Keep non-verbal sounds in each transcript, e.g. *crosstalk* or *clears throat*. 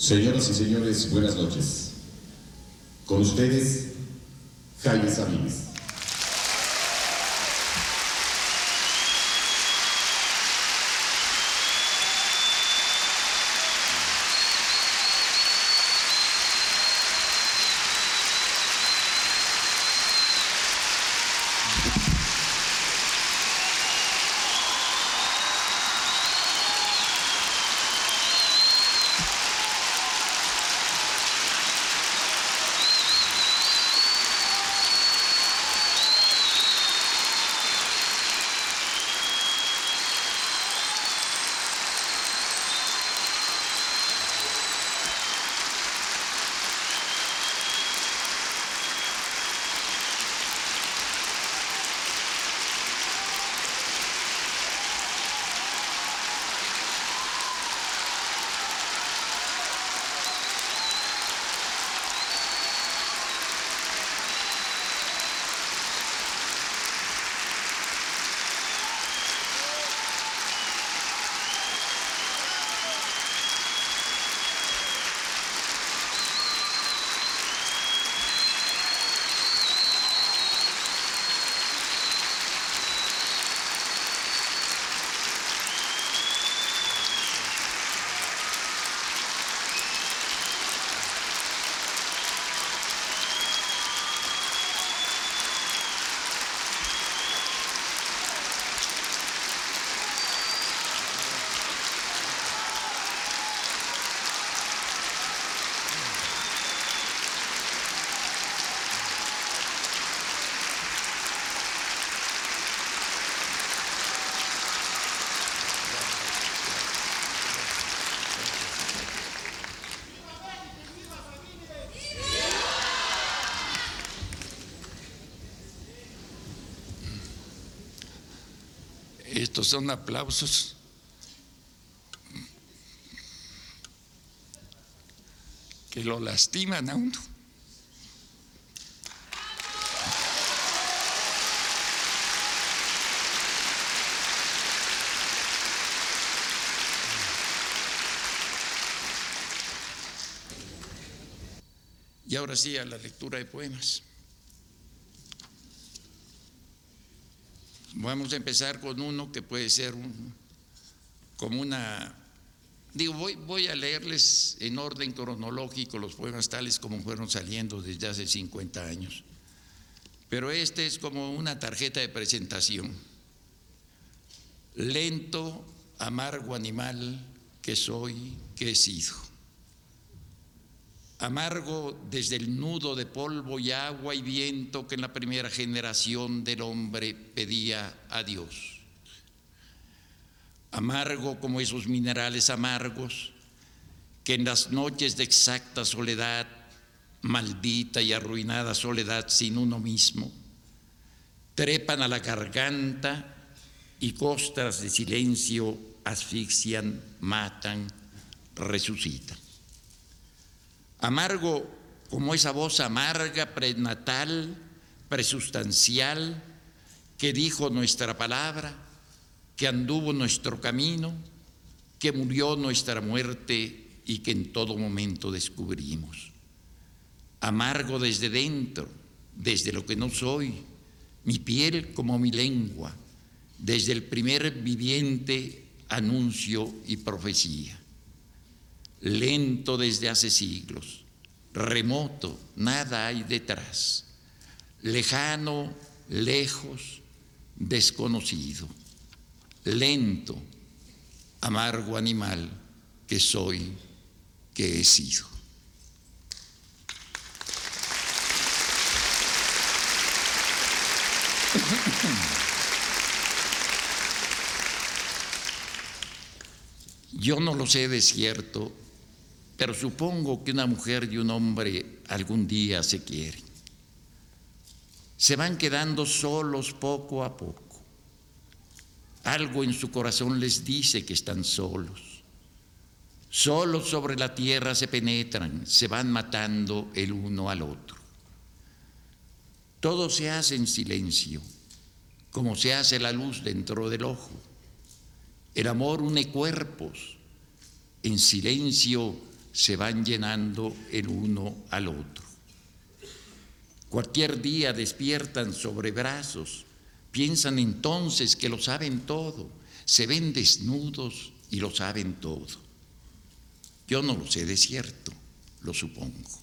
Señoras y señores, buenas noches. Con ustedes, Jaime Sabines. Estos son aplausos. que lo lastiman a uno. Y ahora sí a la lectura de poemas. Vamos a empezar con uno que puede ser un, como una... Digo, voy, voy a leerles en orden cronológico los poemas tales como fueron saliendo desde hace 50 años. Pero este es como una tarjeta de presentación. Lento, amargo animal que soy, que he sido amargo desde el nudo de polvo y agua y viento que en la primera generación del hombre pedía a Dios. Amargo como esos minerales amargos que en las noches de exacta soledad, maldita y arruinada soledad sin uno mismo, trepan a la garganta y costras de silencio asfixian, matan, resucitan amargo como esa voz amarga, prenatal, presustancial, que dijo nuestra palabra, que anduvo nuestro camino, que murió nuestra muerte y que en todo momento descubrimos. Amargo desde dentro, desde lo que no soy, mi piel como mi lengua, desde el primer viviente anuncio y profecía lento desde hace siglos, remoto, nada hay detrás, lejano, lejos, desconocido, lento, amargo animal que soy, que he sido. Yo no lo sé de cierto pero supongo que una mujer y un hombre algún día se quieren. Se van quedando solos poco a poco. Algo en su corazón les dice que están solos. Solos sobre la tierra se penetran, se van matando el uno al otro. Todo se hace en silencio, como se hace la luz dentro del ojo. El amor une cuerpos. En silencio se van llenando el uno al otro. Cualquier día despiertan sobre brazos, piensan entonces que lo saben todo, se ven desnudos y lo saben todo. Yo no lo sé de cierto, lo supongo.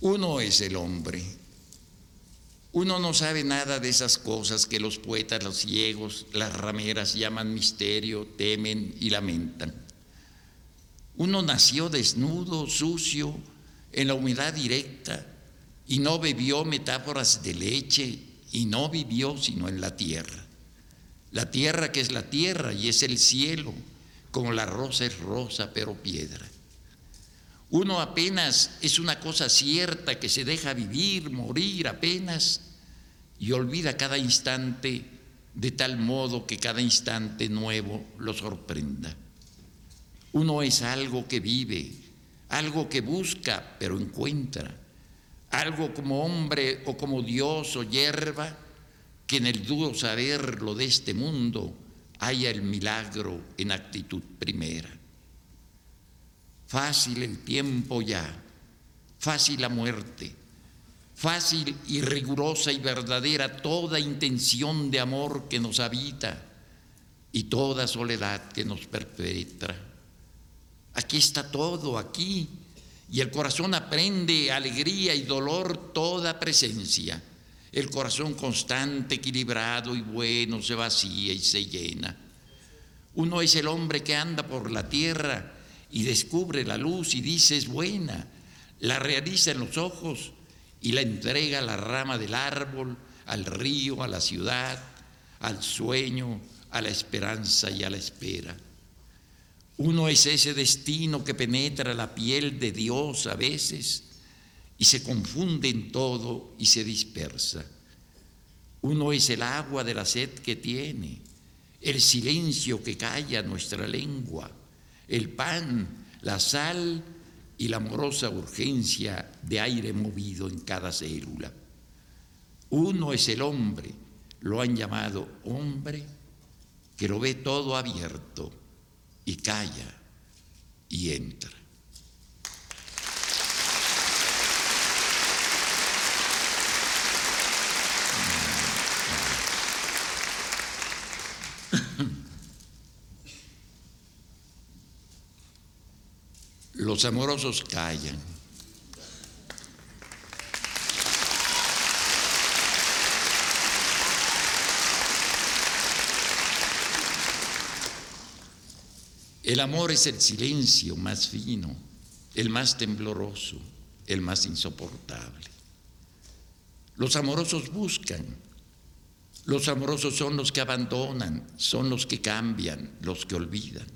Uno es el hombre. Uno no sabe nada de esas cosas que los poetas, los ciegos, las rameras llaman misterio, temen y lamentan. Uno nació desnudo, sucio, en la humedad directa, y no bebió metáforas de leche, y no vivió sino en la tierra. La tierra que es la tierra y es el cielo, como la rosa es rosa pero piedra. Uno apenas es una cosa cierta que se deja vivir, morir apenas y olvida cada instante de tal modo que cada instante nuevo lo sorprenda. Uno es algo que vive, algo que busca pero encuentra, algo como hombre o como Dios o hierba que en el duro saber lo de este mundo haya el milagro en actitud primera. Fácil el tiempo ya, fácil la muerte, fácil y rigurosa y verdadera toda intención de amor que nos habita y toda soledad que nos perpetra. Aquí está todo, aquí, y el corazón aprende alegría y dolor toda presencia. El corazón constante, equilibrado y bueno se vacía y se llena. Uno es el hombre que anda por la tierra y descubre la luz y dice es buena, la realiza en los ojos y la entrega a la rama del árbol, al río, a la ciudad, al sueño, a la esperanza y a la espera. Uno es ese destino que penetra la piel de Dios a veces y se confunde en todo y se dispersa. Uno es el agua de la sed que tiene, el silencio que calla nuestra lengua el pan, la sal y la amorosa urgencia de aire movido en cada célula. Uno es el hombre, lo han llamado hombre, que lo ve todo abierto y calla y entra. Los amorosos callan. El amor es el silencio más fino, el más tembloroso, el más insoportable. Los amorosos buscan, los amorosos son los que abandonan, son los que cambian, los que olvidan.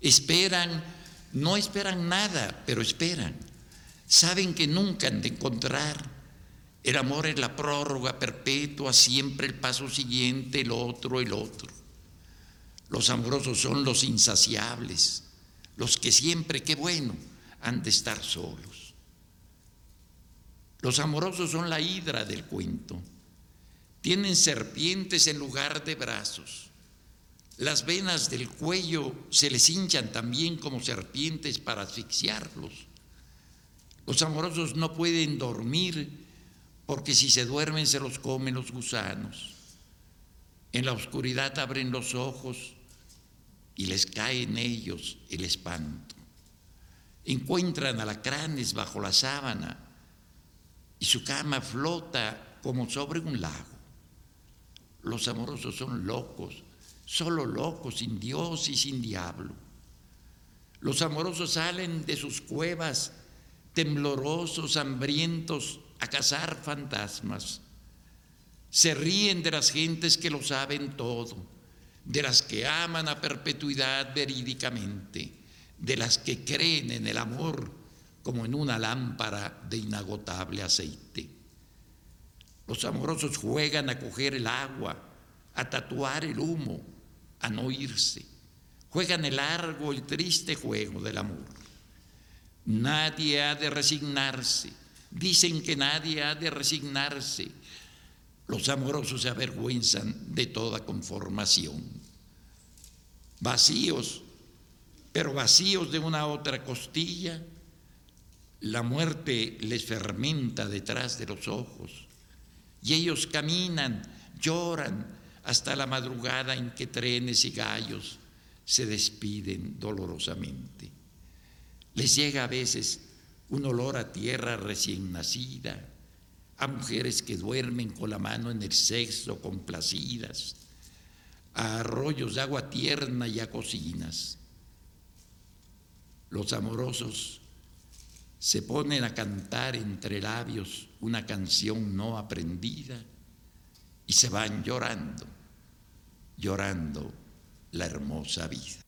Esperan, no esperan nada, pero esperan. Saben que nunca han de encontrar. El amor es la prórroga perpetua, siempre el paso siguiente, el otro, el otro. Los amorosos son los insaciables, los que siempre, qué bueno, han de estar solos. Los amorosos son la hidra del cuento. Tienen serpientes en lugar de brazos las venas del cuello se les hinchan también como serpientes para asfixiarlos. Los amorosos no pueden dormir porque si se duermen se los comen los gusanos. En la oscuridad abren los ojos y les cae en ellos el espanto. Encuentran alacranes bajo la sábana y su cama flota como sobre un lago. Los amorosos son locos solo locos, sin Dios y sin diablo. Los amorosos salen de sus cuevas temblorosos, hambrientos, a cazar fantasmas. Se ríen de las gentes que lo saben todo, de las que aman a perpetuidad verídicamente, de las que creen en el amor como en una lámpara de inagotable aceite. Los amorosos juegan a coger el agua, a tatuar el humo, a no irse. Juegan el largo y triste juego del amor. Nadie ha de resignarse. Dicen que nadie ha de resignarse. Los amorosos se avergüenzan de toda conformación. Vacíos, pero vacíos de una otra costilla, la muerte les fermenta detrás de los ojos. Y ellos caminan, lloran hasta la madrugada en que trenes y gallos se despiden dolorosamente. Les llega a veces un olor a tierra recién nacida, a mujeres que duermen con la mano en el sexo complacidas, a arroyos de agua tierna y a cocinas. Los amorosos se ponen a cantar entre labios una canción no aprendida y se van llorando, llorando la hermosa vida.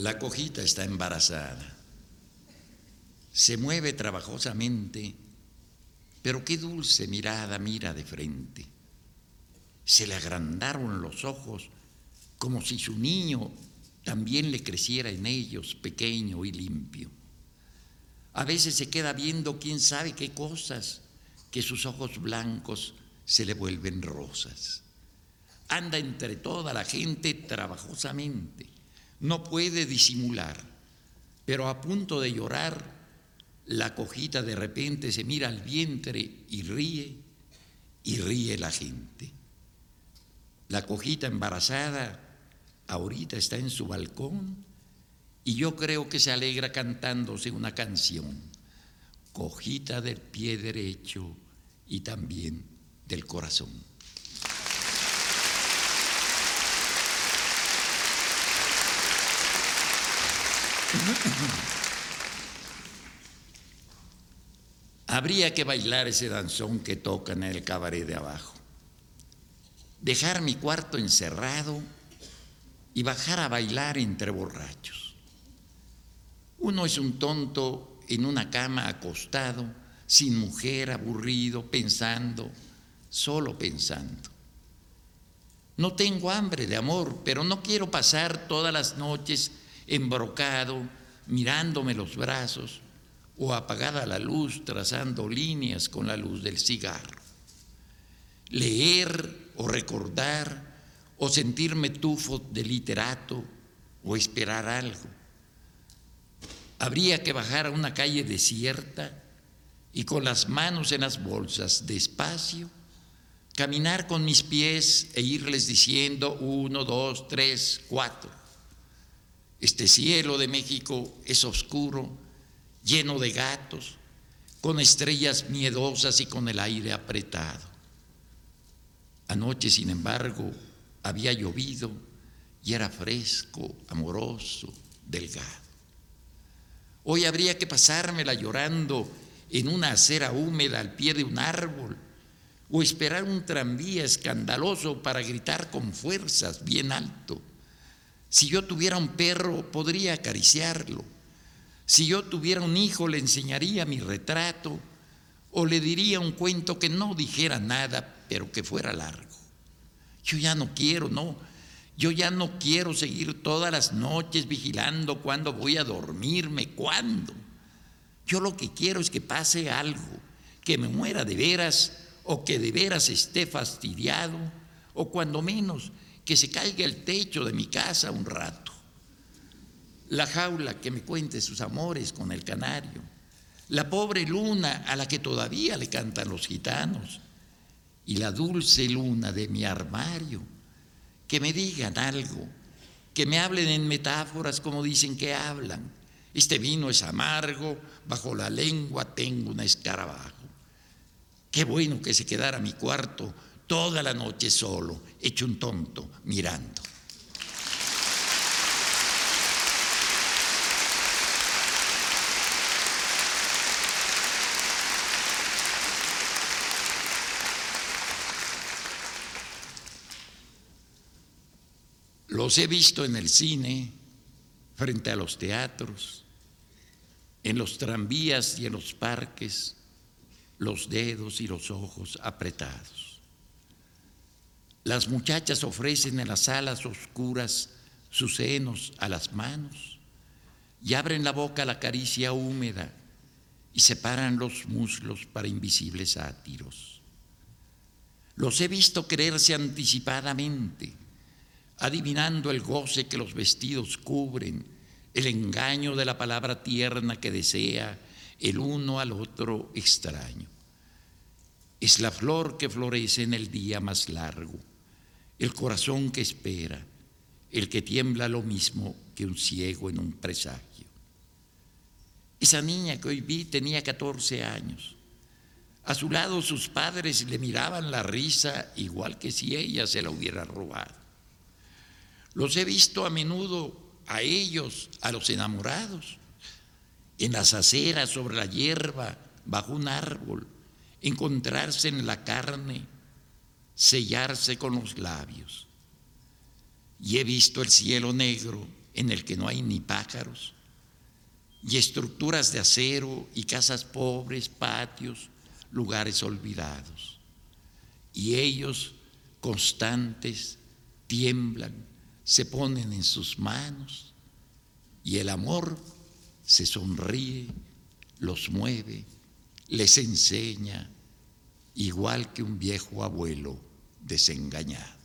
La cojita está embarazada. Se mueve trabajosamente, pero qué dulce mirada mira de frente. Se le agrandaron los ojos como si su niño también le creciera en ellos, pequeño y limpio. A veces se queda viendo quién sabe qué cosas, que sus ojos blancos se le vuelven rosas. Anda entre toda la gente trabajosamente no puede disimular, pero a punto de llorar, la cojita de repente se mira al vientre y ríe, y ríe la gente. La cojita embarazada ahorita está en su balcón y yo creo que se alegra cantándose una canción, cojita del pie derecho y también del corazón. Habría que bailar ese danzón que tocan en el cabaret de abajo. Dejar mi cuarto encerrado y bajar a bailar entre borrachos. Uno es un tonto en una cama acostado, sin mujer, aburrido, pensando, solo pensando. No tengo hambre de amor, pero no quiero pasar todas las noches embrocado, mirándome los brazos, o apagada la luz, trazando líneas con la luz del cigarro. Leer o recordar, o sentirme tufo de literato, o esperar algo. Habría que bajar a una calle desierta y con las manos en las bolsas, despacio, caminar con mis pies e irles diciendo uno, dos, tres, cuatro este cielo de México es oscuro, lleno de gatos, con estrellas miedosas y con el aire apretado. Anoche, sin embargo, había llovido y era fresco, amoroso, delgado. Hoy habría que pasármela llorando en una acera húmeda al pie de un árbol o esperar un tranvía escandaloso para gritar con fuerzas bien alto. Si yo tuviera un perro, podría acariciarlo. Si yo tuviera un hijo, le enseñaría mi retrato o le diría un cuento que no dijera nada, pero que fuera largo. Yo ya no quiero, no. Yo ya no quiero seguir todas las noches vigilando cuándo voy a dormirme, cuándo. Yo lo que quiero es que pase algo, que me muera de veras o que de veras esté fastidiado o cuando menos que se caiga el techo de mi casa un rato, la jaula que me cuente sus amores con el canario, la pobre luna a la que todavía le cantan los gitanos, y la dulce luna de mi armario, que me digan algo, que me hablen en metáforas como dicen que hablan. Este vino es amargo, bajo la lengua tengo un escarabajo. Qué bueno que se quedara mi cuarto toda la noche solo, hecho un tonto, mirando. Los he visto en el cine, frente a los teatros, en los tranvías y en los parques, los dedos y los ojos apretados. Las muchachas ofrecen en las salas oscuras sus senos a las manos y abren la boca a la caricia húmeda y separan los muslos para invisibles sátiros. Los he visto quererse anticipadamente adivinando el goce que los vestidos cubren, el engaño de la palabra tierna que desea el uno al otro extraño. Es la flor que florece en el día más largo, el corazón que espera, el que tiembla lo mismo que un ciego en un presagio. Esa niña que hoy vi tenía 14 años. A su lado sus padres le miraban la risa igual que si ella se la hubiera robado. Los he visto a menudo a ellos, a los enamorados, en las aceras, sobre la hierba, bajo un árbol, encontrarse en la carne, sellarse con los labios. Y he visto el cielo negro en el que no hay ni pájaros, y estructuras de acero y casas pobres, patios, lugares olvidados. Y ellos, constantes, tiemblan se ponen en sus manos y el amor se sonríe, los mueve, les enseña, igual que un viejo abuelo desengañado.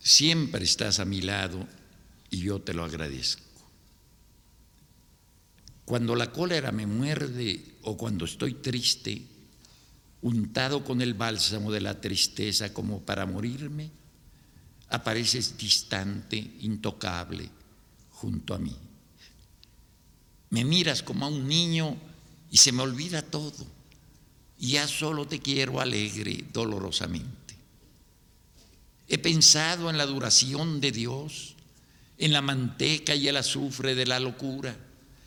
Siempre estás a mi lado y yo te lo agradezco. Cuando la cólera me muerde o cuando estoy triste, untado con el bálsamo de la tristeza como para morirme, apareces distante, intocable, junto a mí. Me miras como a un niño y se me olvida todo. Y ya solo te quiero alegre, dolorosamente. He pensado en la duración de Dios en la manteca y el azufre de la locura,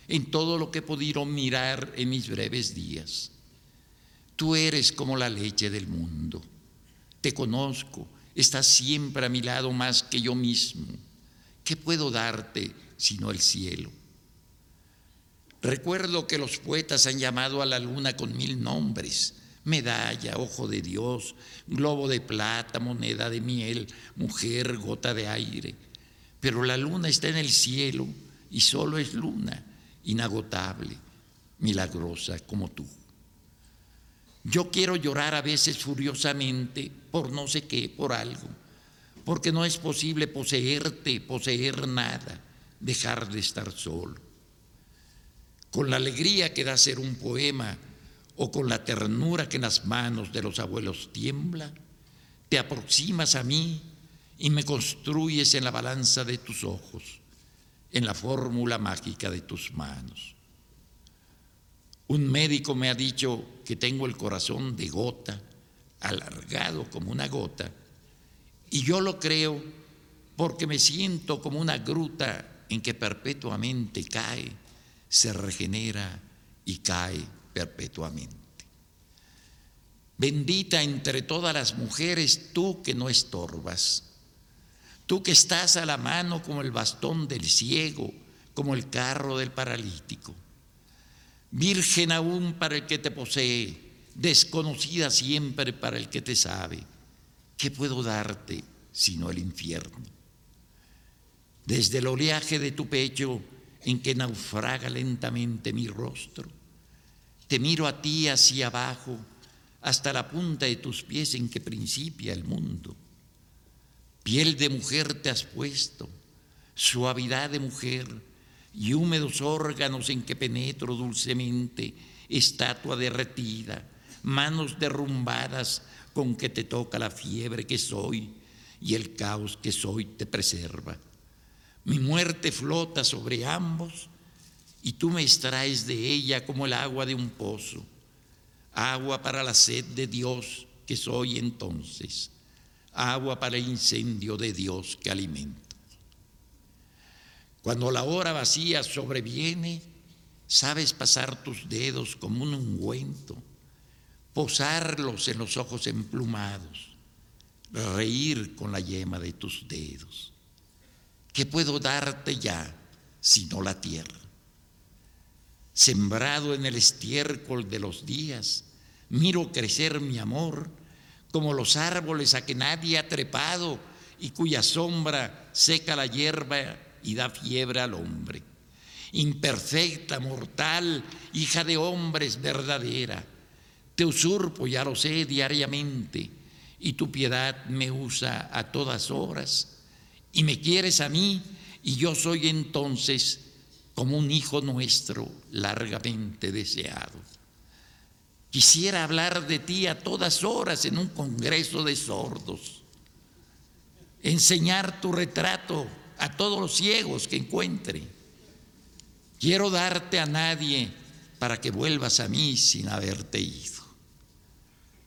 en todo lo que he podido mirar en mis breves días. Tú eres como la leche del mundo. Te conozco, estás siempre a mi lado más que yo mismo. ¿Qué puedo darte sino el cielo? Recuerdo que los poetas han llamado a la luna con mil nombres, medalla, ojo de Dios, globo de plata, moneda de miel, mujer, gota de aire pero la luna está en el cielo y solo es luna, inagotable, milagrosa como tú. Yo quiero llorar a veces furiosamente por no sé qué, por algo, porque no es posible poseerte, poseer nada, dejar de estar solo. Con la alegría que da ser un poema o con la ternura que en las manos de los abuelos tiembla, te aproximas a mí y me construyes en la balanza de tus ojos, en la fórmula mágica de tus manos. Un médico me ha dicho que tengo el corazón de gota, alargado como una gota, y yo lo creo porque me siento como una gruta en que perpetuamente cae, se regenera y cae perpetuamente. Bendita entre todas las mujeres tú que no estorbas Tú que estás a la mano como el bastón del ciego, como el carro del paralítico. Virgen aún para el que te posee, desconocida siempre para el que te sabe. ¿Qué puedo darte sino el infierno? Desde el oleaje de tu pecho en que naufraga lentamente mi rostro, te miro a ti hacia abajo hasta la punta de tus pies en que principia el mundo Piel de mujer te has puesto, suavidad de mujer y húmedos órganos en que penetro dulcemente, estatua derretida, manos derrumbadas con que te toca la fiebre que soy y el caos que soy te preserva. Mi muerte flota sobre ambos y tú me extraes de ella como el agua de un pozo, agua para la sed de Dios que soy entonces, agua para el incendio de Dios que alimento. Cuando la hora vacía sobreviene, sabes pasar tus dedos como un ungüento, posarlos en los ojos emplumados, reír con la yema de tus dedos. ¿Qué puedo darte ya sino la tierra? sembrado en el estiércol de los días, miro crecer mi amor como los árboles a que nadie ha trepado y cuya sombra seca la hierba y da fiebre al hombre. Imperfecta, mortal, hija de hombres verdadera, te usurpo, ya lo sé, diariamente, y tu piedad me usa a todas horas, y me quieres a mí, y yo soy entonces como un hijo nuestro largamente deseado. Quisiera hablar de ti a todas horas en un congreso de sordos, enseñar tu retrato a todos los ciegos que encuentre. Quiero darte a nadie para que vuelvas a mí sin haberte ido.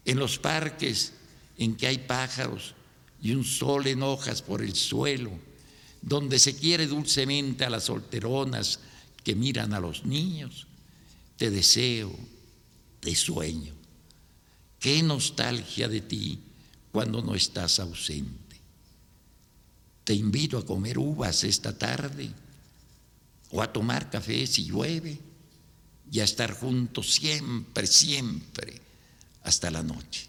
En los parques en que hay pájaros y un sol en hojas por el suelo, donde se quiere dulcemente a las solteronas que miran a los niños, te deseo, te sueño. Qué nostalgia de ti cuando no estás ausente. Te invito a comer uvas esta tarde o a tomar café si llueve y a estar juntos siempre, siempre, hasta la noche.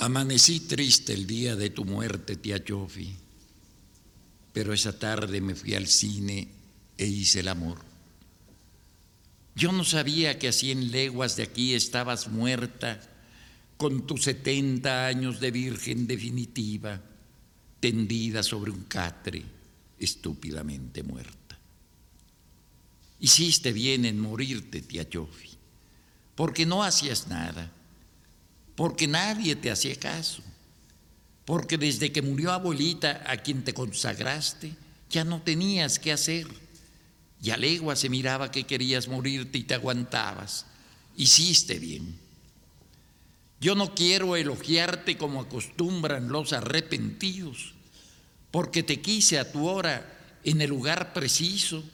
Amanecí triste el día de tu muerte, tía Chofi, pero esa tarde me fui al cine e hice el amor. Yo no sabía que a cien leguas de aquí estabas muerta con tus setenta años de virgen definitiva, tendida sobre un catre, estúpidamente muerta. Hiciste bien en morirte, tía Chofi, porque no hacías nada porque nadie te hacía caso, porque desde que murió abuelita a quien te consagraste, ya no tenías qué hacer. Y a legua se miraba que querías morirte y te aguantabas. Hiciste bien. Yo no quiero elogiarte como acostumbran los arrepentidos, porque te quise a tu hora en el lugar preciso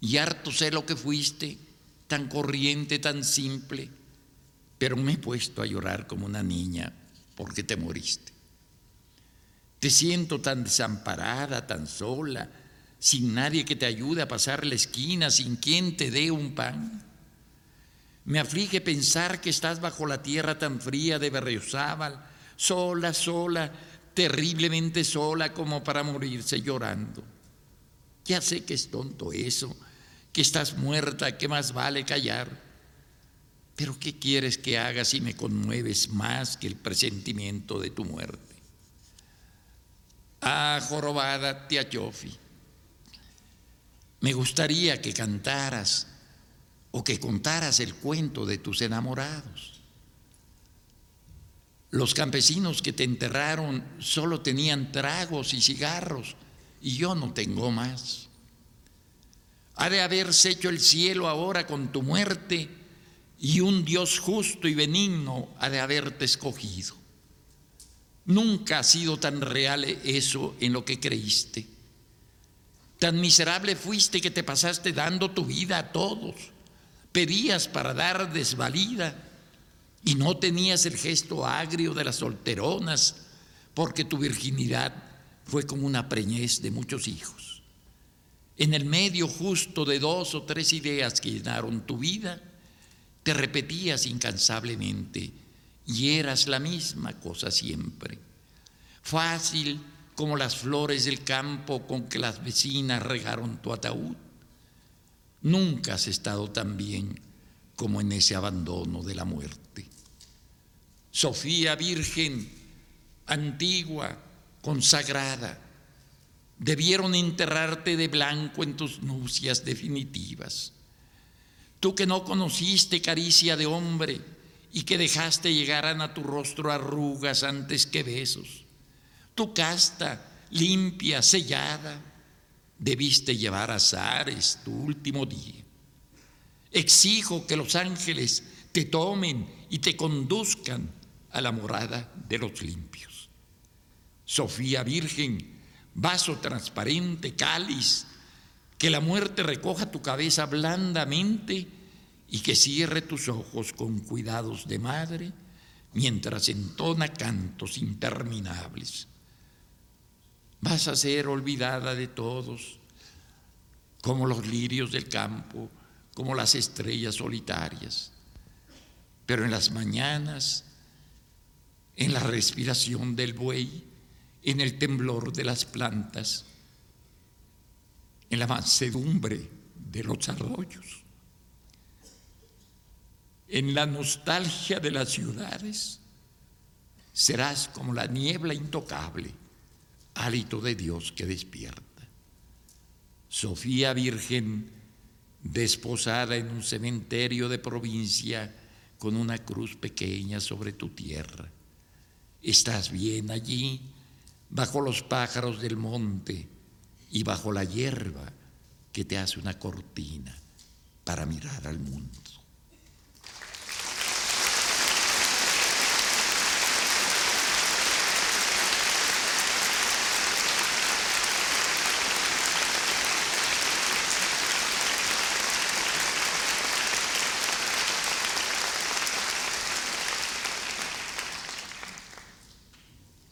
y harto sé lo que fuiste, tan corriente, tan simple pero me he puesto a llorar como una niña porque te moriste. Te siento tan desamparada, tan sola, sin nadie que te ayude a pasar la esquina, sin quien te dé un pan. Me aflige pensar que estás bajo la tierra tan fría de Berriozábal, sola, sola, terriblemente sola como para morirse llorando. Ya sé que es tonto eso, que estás muerta, que más vale callar. Pero ¿qué quieres que haga si me conmueves más que el presentimiento de tu muerte? Ah, jorobada tía Chofi, me gustaría que cantaras o que contaras el cuento de tus enamorados. Los campesinos que te enterraron solo tenían tragos y cigarros y yo no tengo más. Ha de haberse hecho el cielo ahora con tu muerte y un Dios justo y benigno ha de haberte escogido. Nunca ha sido tan real eso en lo que creíste. Tan miserable fuiste que te pasaste dando tu vida a todos. Pedías para dar desvalida y no tenías el gesto agrio de las solteronas porque tu virginidad fue como una preñez de muchos hijos. En el medio justo de dos o tres ideas que llenaron tu vida, te repetías incansablemente y eras la misma cosa siempre. Fácil como las flores del campo con que las vecinas regaron tu ataúd. Nunca has estado tan bien como en ese abandono de la muerte. Sofía Virgen, antigua, consagrada, debieron enterrarte de blanco en tus nupcias definitivas. Tú que no conociste caricia de hombre y que dejaste llegar a tu rostro arrugas antes que besos. Tu casta, limpia, sellada, debiste llevar a Zares tu último día. Exijo que los ángeles te tomen y te conduzcan a la morada de los limpios. Sofía Virgen, vaso transparente, cáliz, que la muerte recoja tu cabeza blandamente y que cierre tus ojos con cuidados de madre mientras entona cantos interminables. Vas a ser olvidada de todos, como los lirios del campo, como las estrellas solitarias. Pero en las mañanas, en la respiración del buey, en el temblor de las plantas, en la mansedumbre de los arroyos, en la nostalgia de las ciudades, serás como la niebla intocable, hálito de Dios que despierta. Sofía Virgen, desposada en un cementerio de provincia con una cruz pequeña sobre tu tierra. ¿Estás bien allí? bajo los pájaros del monte y bajo la hierba que te hace una cortina para mirar al mundo.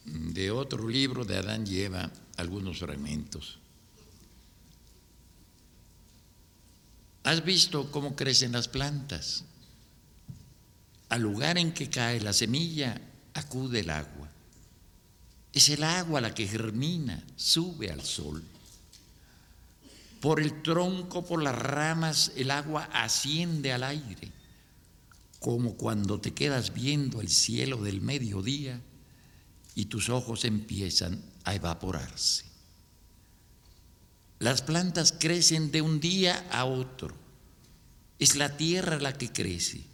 de otro libro de Adán lleva algunos fragmentos. ¿Has visto cómo crecen las plantas? Al lugar en que cae la semilla acude el agua. Es el agua la que germina, sube al sol. Por el tronco, por las ramas, el agua asciende al aire, como cuando te quedas viendo el cielo del mediodía y tus ojos empiezan a evaporarse. Las plantas crecen de un día a otro. Es la tierra la que crece.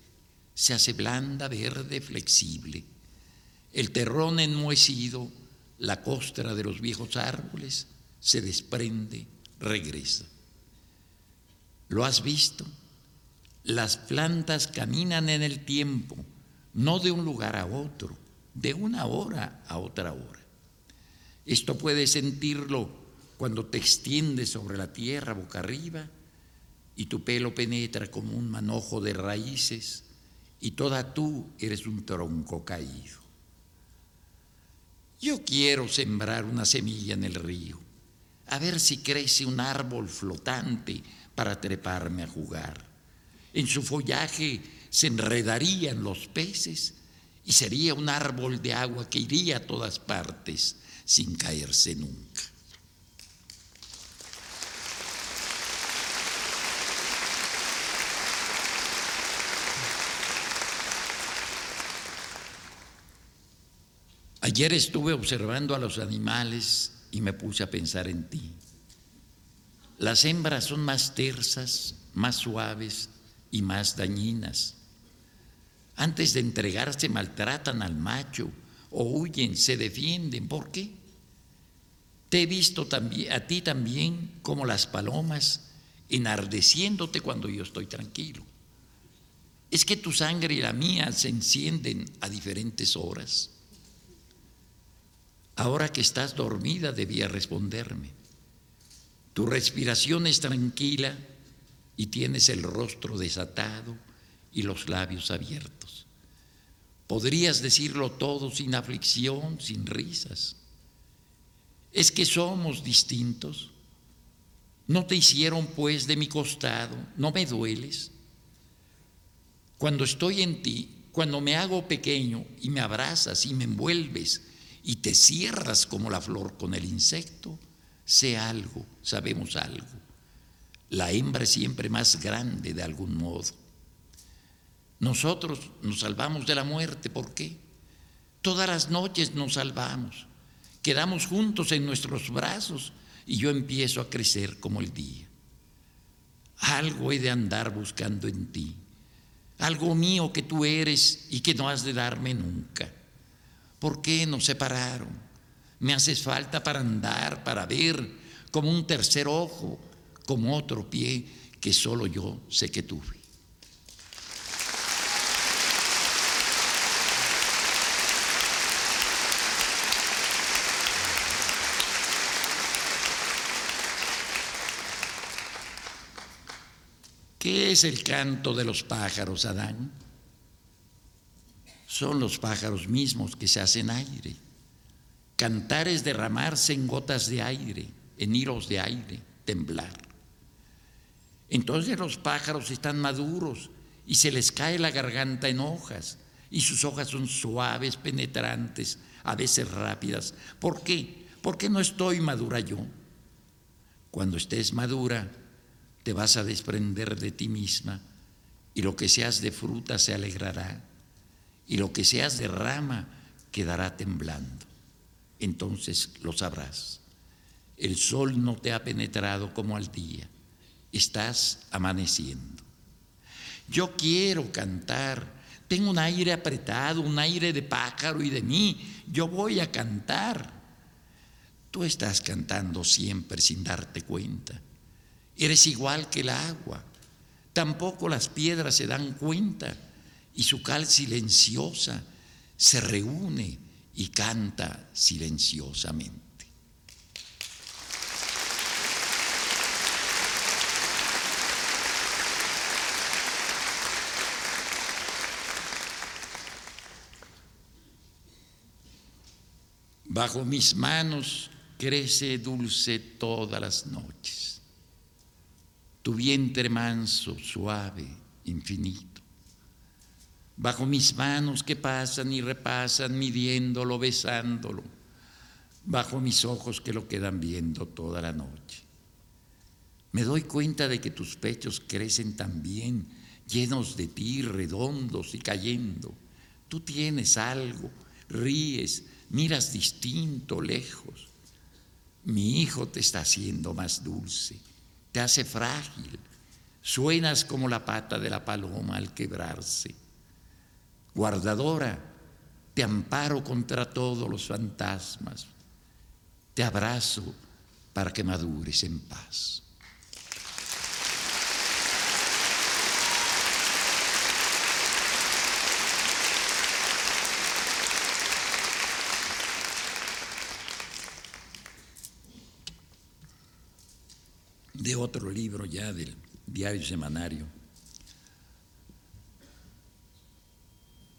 Se hace blanda, verde, flexible. El terrón enmohecido, la costra de los viejos árboles, se desprende, regresa. ¿Lo has visto? Las plantas caminan en el tiempo, no de un lugar a otro de una hora a otra hora. Esto puedes sentirlo cuando te extiendes sobre la tierra boca arriba y tu pelo penetra como un manojo de raíces y toda tú eres un tronco caído. Yo quiero sembrar una semilla en el río, a ver si crece un árbol flotante para treparme a jugar. En su follaje se enredarían los peces y sería un árbol de agua que iría a todas partes sin caerse nunca. Ayer estuve observando a los animales y me puse a pensar en ti. Las hembras son más tersas, más suaves y más dañinas. Antes de entregarse maltratan al macho o huyen, se defienden. ¿Por qué? Te he visto también, a ti también como las palomas enardeciéndote cuando yo estoy tranquilo. Es que tu sangre y la mía se encienden a diferentes horas. Ahora que estás dormida debía responderme. Tu respiración es tranquila y tienes el rostro desatado y los labios abiertos. Podrías decirlo todo sin aflicción, sin risas. Es que somos distintos. No te hicieron pues de mi costado, no me dueles. Cuando estoy en ti, cuando me hago pequeño y me abrazas y me envuelves y te cierras como la flor con el insecto, sé algo, sabemos algo. La hembra es siempre más grande de algún modo. Nosotros nos salvamos de la muerte, ¿por qué? Todas las noches nos salvamos, quedamos juntos en nuestros brazos y yo empiezo a crecer como el día. Algo he de andar buscando en ti algo mío que tú eres y que no has de darme nunca. ¿Por qué nos separaron? Me haces falta para andar, para ver, como un tercer ojo, como otro pie que solo yo sé que tuve. ¿Qué es el canto de los pájaros, Adán? Son los pájaros mismos que se hacen aire. Cantar es derramarse en gotas de aire, en hilos de aire, temblar. Entonces los pájaros están maduros y se les cae la garganta en hojas y sus hojas son suaves, penetrantes, a veces rápidas. ¿Por qué? Porque no estoy madura yo. Cuando estés madura, te vas a desprender de ti misma y lo que seas de fruta se alegrará y lo que seas de rama quedará temblando. Entonces lo sabrás. El sol no te ha penetrado como al día, estás amaneciendo. Yo quiero cantar, tengo un aire apretado, un aire de pájaro y de mí, yo voy a cantar. Tú estás cantando siempre sin darte cuenta. Eres igual que el agua. Tampoco las piedras se dan cuenta y su cal silenciosa se reúne y canta silenciosamente. Bajo mis manos crece dulce todas las noches tu vientre manso, suave, infinito. Bajo mis manos que pasan y repasan, midiéndolo, besándolo. Bajo mis ojos que lo quedan viendo toda la noche. Me doy cuenta de que tus pechos crecen también, llenos de ti, redondos y cayendo. Tú tienes algo, ríes, miras distinto, lejos. Mi hijo te está haciendo más dulce te hace frágil, suenas como la pata de la paloma al quebrarse. Guardadora, te amparo contra todos los fantasmas, te abrazo para que madures en paz. de otro libro ya del diario semanario.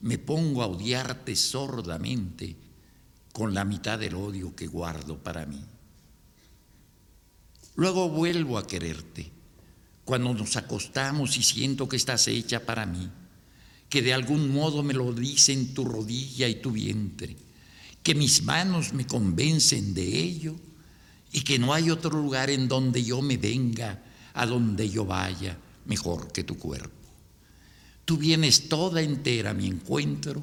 me pongo a odiarte sordamente con la mitad del odio que guardo para mí. Luego vuelvo a quererte cuando nos acostamos y siento que estás hecha para mí, que de algún modo me lo dicen tu rodilla y tu vientre, que mis manos me convencen de ello y que no hay otro lugar en donde yo me venga, a donde yo vaya, mejor que tu cuerpo. Tú vienes toda entera a mi encuentro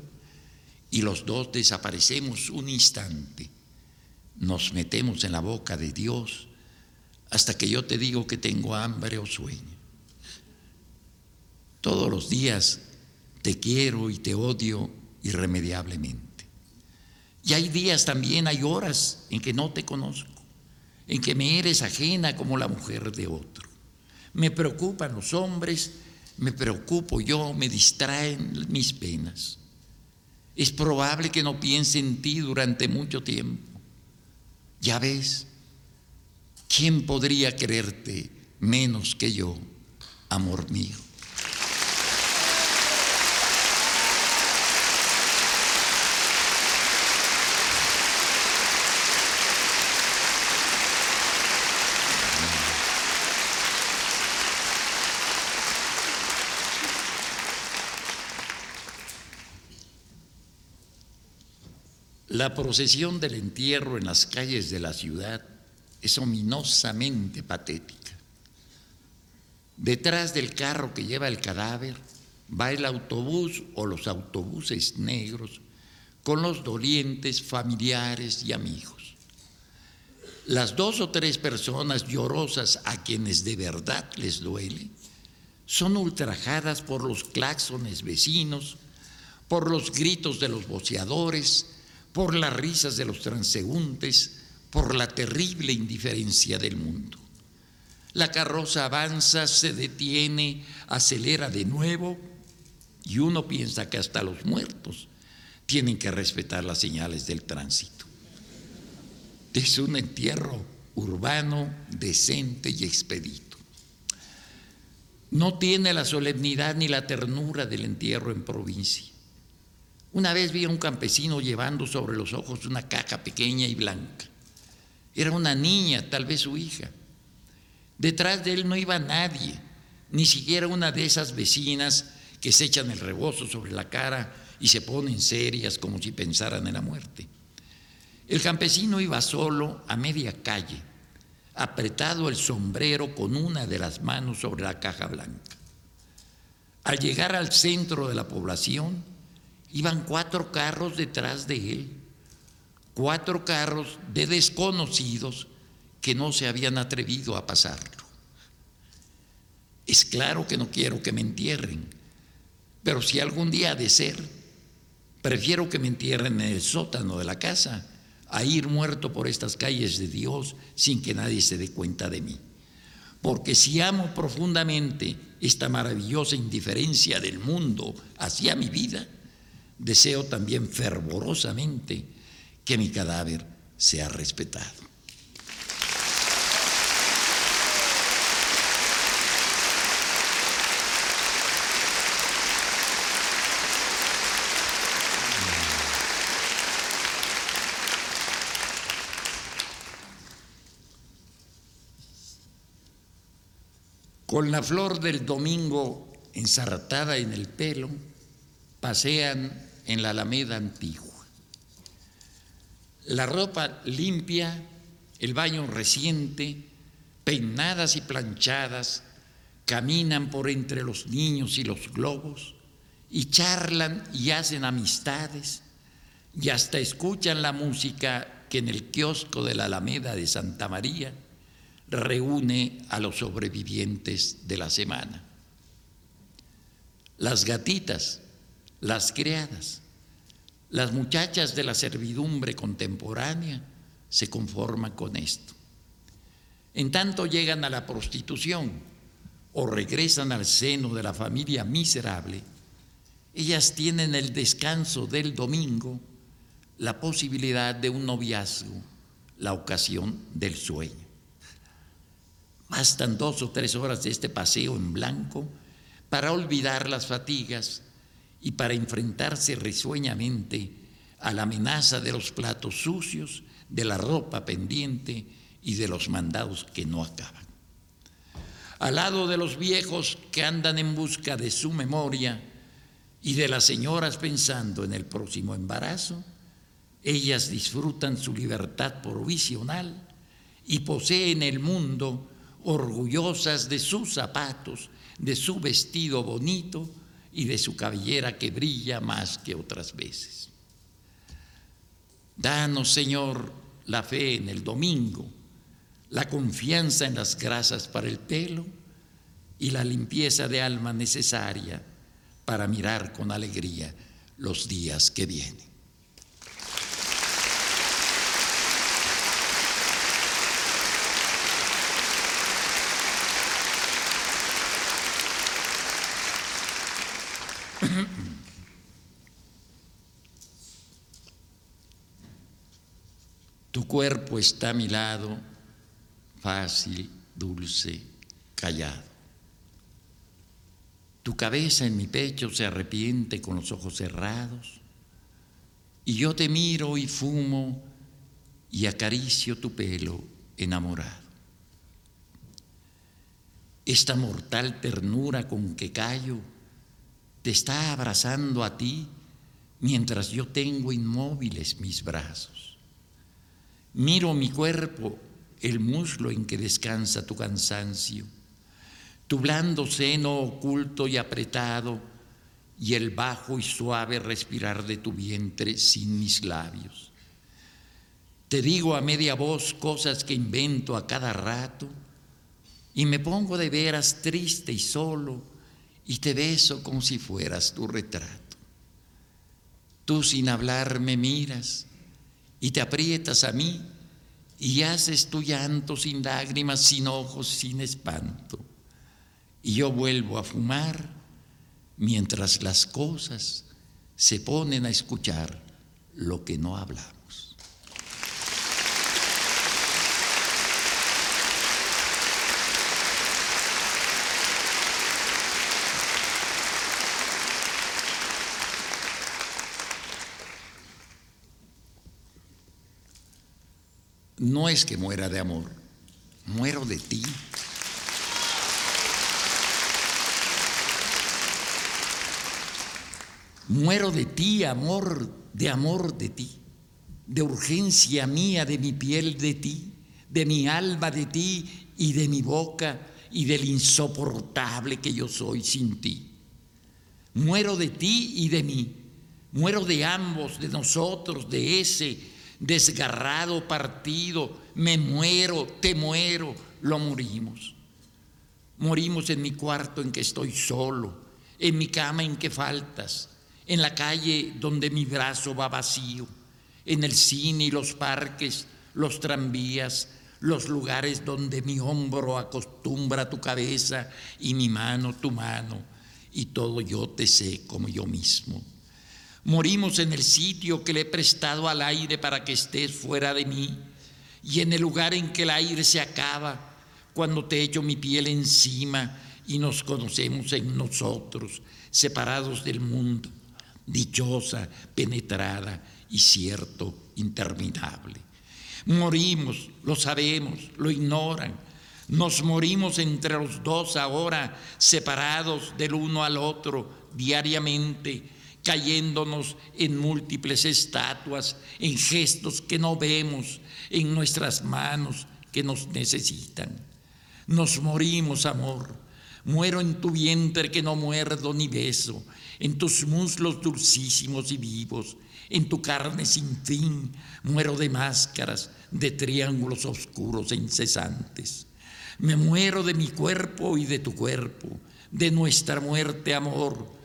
y los dos desaparecemos un instante. Nos metemos en la boca de Dios hasta que yo te digo que tengo hambre o sueño. Todos los días te quiero y te odio irremediablemente. Y hay días también, hay horas en que no te conozco en que me eres ajena como la mujer de otro. Me preocupan los hombres, me preocupo yo, me distraen mis penas. es probable que no piense en ti durante mucho tiempo. Ya ves, ¿quién podría quererte menos que yo, amor mío? La procesión del entierro en las calles de la ciudad es ominosamente patética. Detrás del carro que lleva el cadáver va el autobús o los autobuses negros con los dolientes, familiares y amigos. Las dos o tres personas llorosas a quienes de verdad les duele son ultrajadas por los claxones vecinos, por los gritos de los boceadores, por las risas de los transeúntes, por la terrible indiferencia del mundo. La carroza avanza, se detiene, acelera de nuevo y uno piensa que hasta los muertos tienen que respetar las señales del tránsito. Es un entierro urbano, decente y expedito. No tiene la solemnidad ni la ternura del entierro en provincia. Una vez vi a un campesino llevando sobre los ojos una caja pequeña y blanca. Era una niña, tal vez su hija. Detrás de él no iba nadie, ni siquiera una de esas vecinas que se echan el rebozo sobre la cara y se ponen serias como si pensaran en la muerte. El campesino iba solo a media calle, apretado el sombrero con una de las manos sobre la caja blanca. Al llegar al centro de la población, Iban cuatro carros detrás de él, cuatro carros de desconocidos que no se habían atrevido a pasarlo. Es claro que no quiero que me entierren, pero si algún día ha de ser, prefiero que me entierren en el sótano de la casa a ir muerto por estas calles de Dios sin que nadie se dé cuenta de mí. Porque si amo profundamente esta maravillosa indiferencia del mundo hacia mi vida, deseo también fervorosamente que mi cadáver sea respetado. Con la flor del domingo ensartada en el pelo, pasean en la Alameda Antigua. La ropa limpia, el baño reciente, peinadas y planchadas, caminan por entre los niños y los globos y charlan y hacen amistades y hasta escuchan la música que en el kiosco de la Alameda de Santa María reúne a los sobrevivientes de la semana. Las gatitas las criadas, las muchachas de la servidumbre contemporánea se conforman con esto. En tanto llegan a la prostitución o regresan al seno de la familia miserable, ellas tienen el descanso del domingo, la posibilidad de un noviazgo, la ocasión del sueño. Bastan dos o tres horas de este paseo en blanco para olvidar las fatigas y para enfrentarse risueñamente a la amenaza de los platos sucios, de la ropa pendiente y de los mandados que no acaban. Al lado de los viejos que andan en busca de su memoria y de las señoras pensando en el próximo embarazo, ellas disfrutan su libertad provisional y poseen el mundo orgullosas de sus zapatos, de su vestido bonito, y de su cabellera que brilla más que otras veces. Danos, Señor, la fe en el domingo, la confianza en las grasas para el pelo y la limpieza de alma necesaria para mirar con alegría los días que vienen. Tu cuerpo está a mi lado, fácil, dulce, callado. Tu cabeza en mi pecho se arrepiente con los ojos cerrados. Y yo te miro y fumo y acaricio tu pelo enamorado. Esta mortal ternura con que callo te está abrazando a ti mientras yo tengo inmóviles mis brazos. Miro mi cuerpo, el muslo en que descansa tu cansancio, tu blando seno oculto y apretado, y el bajo y suave respirar de tu vientre sin mis labios. Te digo a media voz cosas que invento a cada rato, y me pongo de veras triste y solo y te beso como si fueras tu retrato. Tú sin hablar me miras y te aprietas a mí y haces tu llanto sin lágrimas, sin ojos, sin espanto. Y yo vuelvo a fumar mientras las cosas se ponen a escuchar lo que no hablamos. No es que muera de amor, muero de ti. Muero de ti, amor, de amor de ti, de urgencia mía, de mi piel de ti, de mi alma de ti y de mi boca y del insoportable que yo soy sin ti. Muero de ti y de mí, muero de ambos, de nosotros, de ese desgarrado, partido, me muero, te muero, lo morimos. Morimos en mi cuarto en que estoy solo, en mi cama en que faltas, en la calle donde mi brazo va vacío, en el cine y los parques, los tranvías, los lugares donde mi hombro acostumbra tu cabeza y mi mano tu mano, y todo yo te sé como yo mismo. Morimos en el sitio que le he prestado al aire para que estés fuera de mí y en el lugar en que el aire se acaba, cuando te echo mi piel encima y nos conocemos en nosotros, separados del mundo, dichosa, penetrada y cierto, interminable. Morimos, lo sabemos, lo ignoran. Nos morimos entre los dos ahora, separados del uno al otro diariamente cayéndonos en múltiples estatuas, en gestos que no vemos, en nuestras manos que nos necesitan. Nos morimos, amor. Muero en tu vientre que no muerdo ni beso, en tus muslos dulcísimos y vivos, en tu carne sin fin. Muero de máscaras, de triángulos oscuros e incesantes. Me muero de mi cuerpo y de tu cuerpo, de nuestra muerte, amor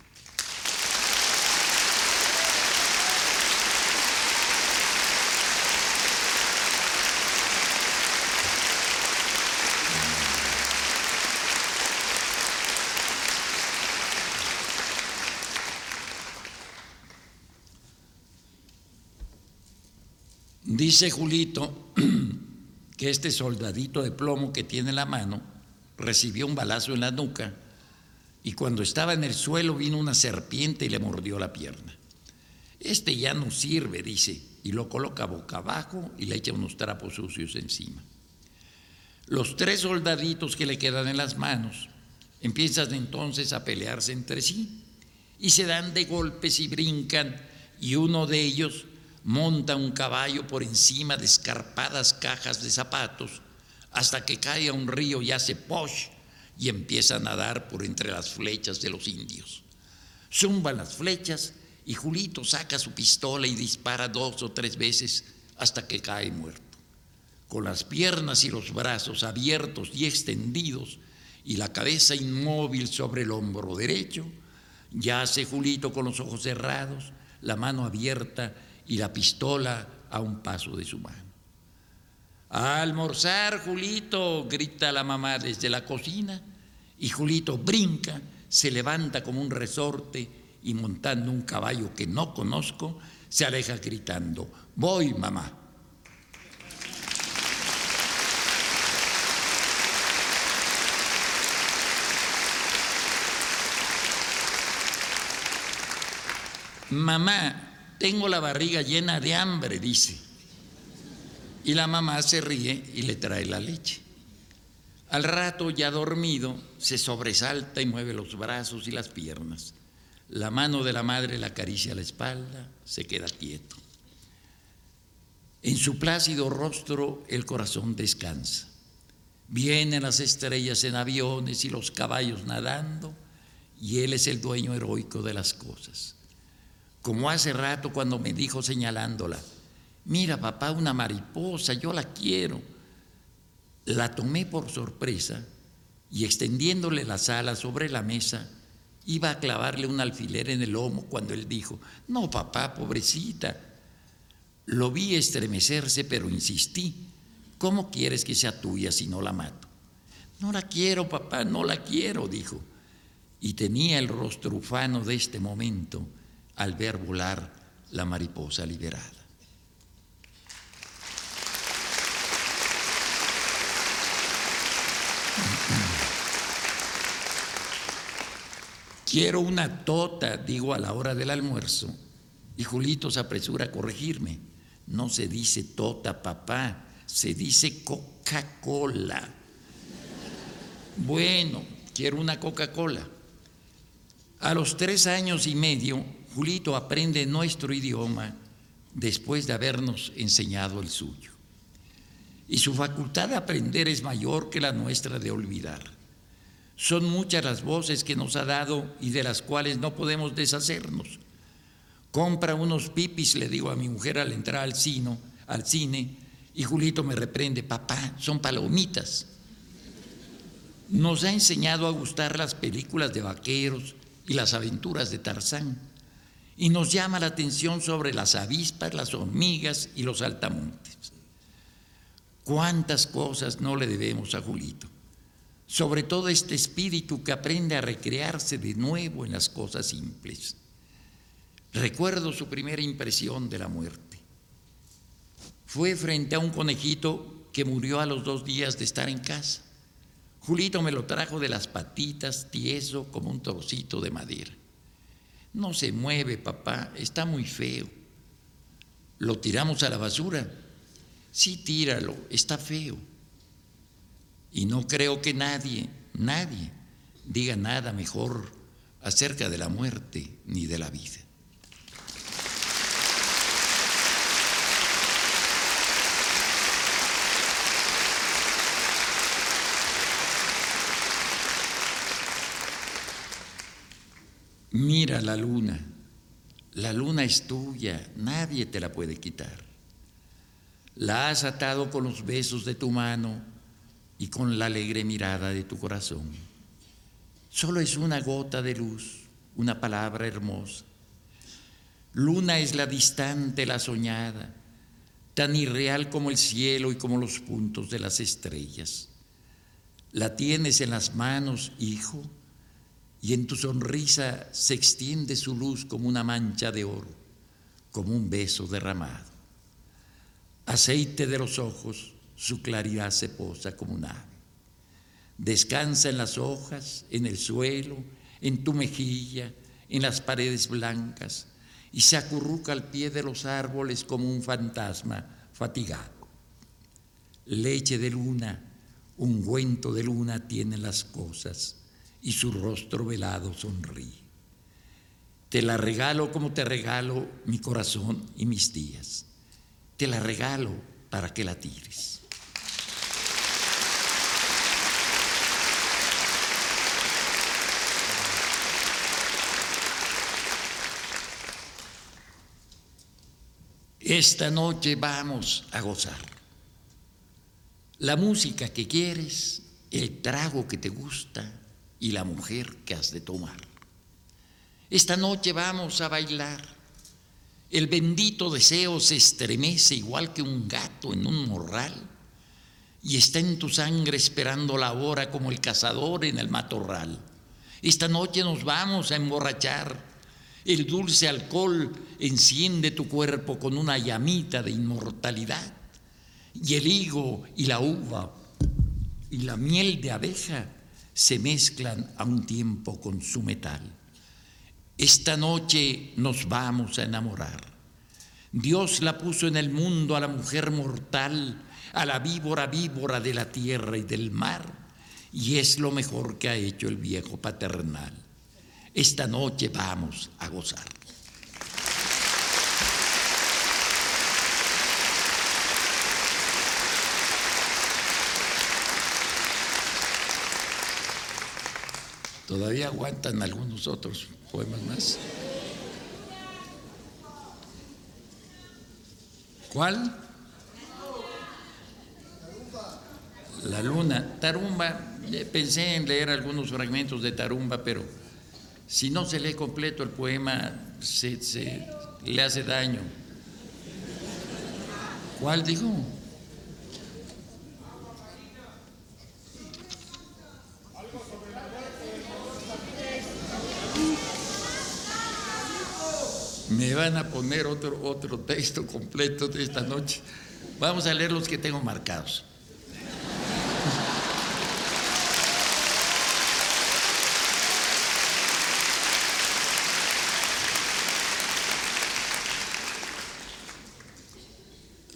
Dice Julito *clears throat* que este soldadito de plomo que tiene en la mano recibió un balazo en la nuca y cuando estaba en el suelo vino una serpiente y le mordió la pierna. Este ya no sirve, dice, y lo coloca boca abajo y le echa unos trapos sucios encima. Los tres soldaditos que le quedan en las manos empiezan entonces a pelearse entre sí y se dan de golpes y brincan y uno de ellos monta un caballo por encima de escarpadas cajas de zapatos hasta que cae a un río y hace posh y empieza a nadar por entre las flechas de los indios. Zumban las flechas y Julito saca su pistola y dispara dos o tres veces hasta que cae muerto. con las piernas y los brazos abiertos y extendidos y la cabeza inmóvil sobre el hombro derecho, yace Julito con los ojos cerrados, la mano abierta y la pistola a un paso de su mano. A almorzar, Julito, grita la mamá desde la cocina, y Julito brinca, se levanta como un resorte y montando un caballo que no conozco, se aleja gritando, voy mamá. Mamá, tengo la barriga llena de hambre, dice. Y la mamá se ríe y le trae la leche. Al rato, ya dormido, se sobresalta y mueve los brazos y las piernas. La mano de la madre le acaricia la espalda, se queda quieto. En su plácido rostro el corazón descansa. Vienen las estrellas en aviones y los caballos nadando, y él es el dueño heroico de las cosas como hace rato cuando me dijo señalándola, mira papá, una mariposa, yo la quiero. La tomé por sorpresa y extendiéndole las alas sobre la mesa, iba a clavarle un alfiler en el lomo cuando él dijo, no papá, pobrecita. Lo vi estremecerse, pero insistí, ¿cómo quieres que sea tuya si no la mato? No la quiero, papá, no la quiero, dijo. Y tenía el rostro ufano de este momento al ver volar la mariposa liberada. Quiero una tota, digo a la hora del almuerzo, y Julito se apresura a corregirme. No se dice tota, papá, se dice Coca-Cola. Bueno, quiero una Coca-Cola. A los tres años y medio Julito aprende nuestro idioma después de habernos enseñado el suyo. Y su facultad de aprender es mayor que la nuestra de olvidar. Son muchas las voces que nos ha dado y de las cuales no podemos deshacernos. Compra unos pipis, le digo a mi mujer al entrar al, cine, al cine, y Julito me reprende, papá, son palomitas. Nos ha enseñado a gustar las películas de vaqueros y las aventuras de Tarzán y nos llama la atención sobre las avispas, las hormigas y los altamontes. ¿Cuántas cosas no le debemos a Julito? Sobre todo este espíritu que aprende a recrearse de nuevo en las cosas simples. Recuerdo su primera impresión de la muerte. Fue frente a un conejito que murió a los dos días de estar en casa. Julito me lo trajo de las patitas, tieso como un trocito de madera. No se mueve, papá, está muy feo. ¿Lo tiramos a la basura? Sí, tíralo, está feo. Y no creo que nadie, nadie, diga nada mejor acerca de la muerte ni de la vida. Mira la luna, la luna es tuya, nadie te la puede quitar. La has atado con los besos de tu mano y con la alegre mirada de tu corazón. Solo es una gota de luz, una palabra hermosa. Luna es la distante, la soñada, tan irreal como el cielo y como los puntos de las estrellas. La tienes en las manos, hijo, y en tu sonrisa se extiende su luz como una mancha de oro, como un beso derramado. Aceite de los ojos, su claridad se posa como un ave. Descansa en las hojas, en el suelo, en tu mejilla, en las paredes blancas, y se acurruca al pie de los árboles como un fantasma fatigado. Leche de luna, ungüento de luna tienen las cosas y su rostro velado sonríe. Te la regalo como te regalo mi corazón y mis días. Te la regalo para que la tires. Esta noche vamos a gozar. la música que quieres, el trago que te gusta y la mujer que has de tomar. Esta noche vamos a bailar. El bendito deseo se estremece igual que un gato en un morral y está en tu sangre esperando la hora como el cazador en el matorral. Esta noche nos vamos a emborrachar. El dulce alcohol enciende tu cuerpo con una llamita de inmortalidad y el higo y la uva y la miel de abeja se mezclan a un tiempo con su metal. Esta noche nos vamos a enamorar. Dios la puso en el mundo a la mujer mortal, a la víbora víbora de la tierra y del mar, y es lo mejor que ha hecho el viejo paternal. Esta noche vamos a gozar. Todavía aguantan algunos otros poemas más. ¿Cuál? La luna. Tarumba, pensé en leer algunos fragmentos de Tarumba, pero si no se lee completo el poema, se, se le hace daño. ¿Cuál dijo? Me van a poner otro, otro texto completo de esta noche. Vamos a leer los que tengo marcados.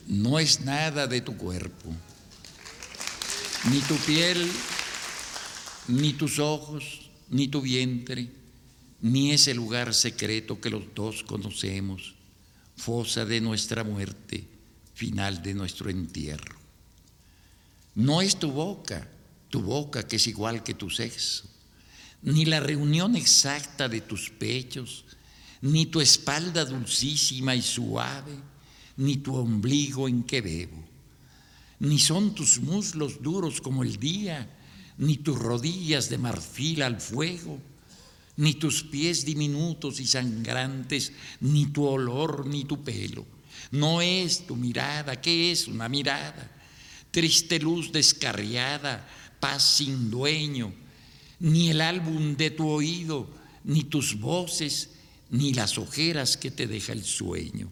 No es nada de tu cuerpo, ni tu piel, ni tus ojos, ni tu vientre ni ese lugar secreto que los dos conocemos, fosa de nuestra muerte, final de nuestro entierro. No es tu boca, tu boca que es igual que tu sexo, ni la reunión exacta de tus pechos, ni tu espalda dulcísima y suave, ni tu ombligo en que bebo, ni son tus muslos duros como el día, ni tus rodillas de marfil al fuego, ni tus pies diminutos y sangrantes, ni tu olor, ni tu pelo. No es tu mirada, ¿qué es una mirada? Triste luz descarriada, paz sin dueño, ni el álbum de tu oído, ni tus voces, ni las ojeras que te deja el sueño.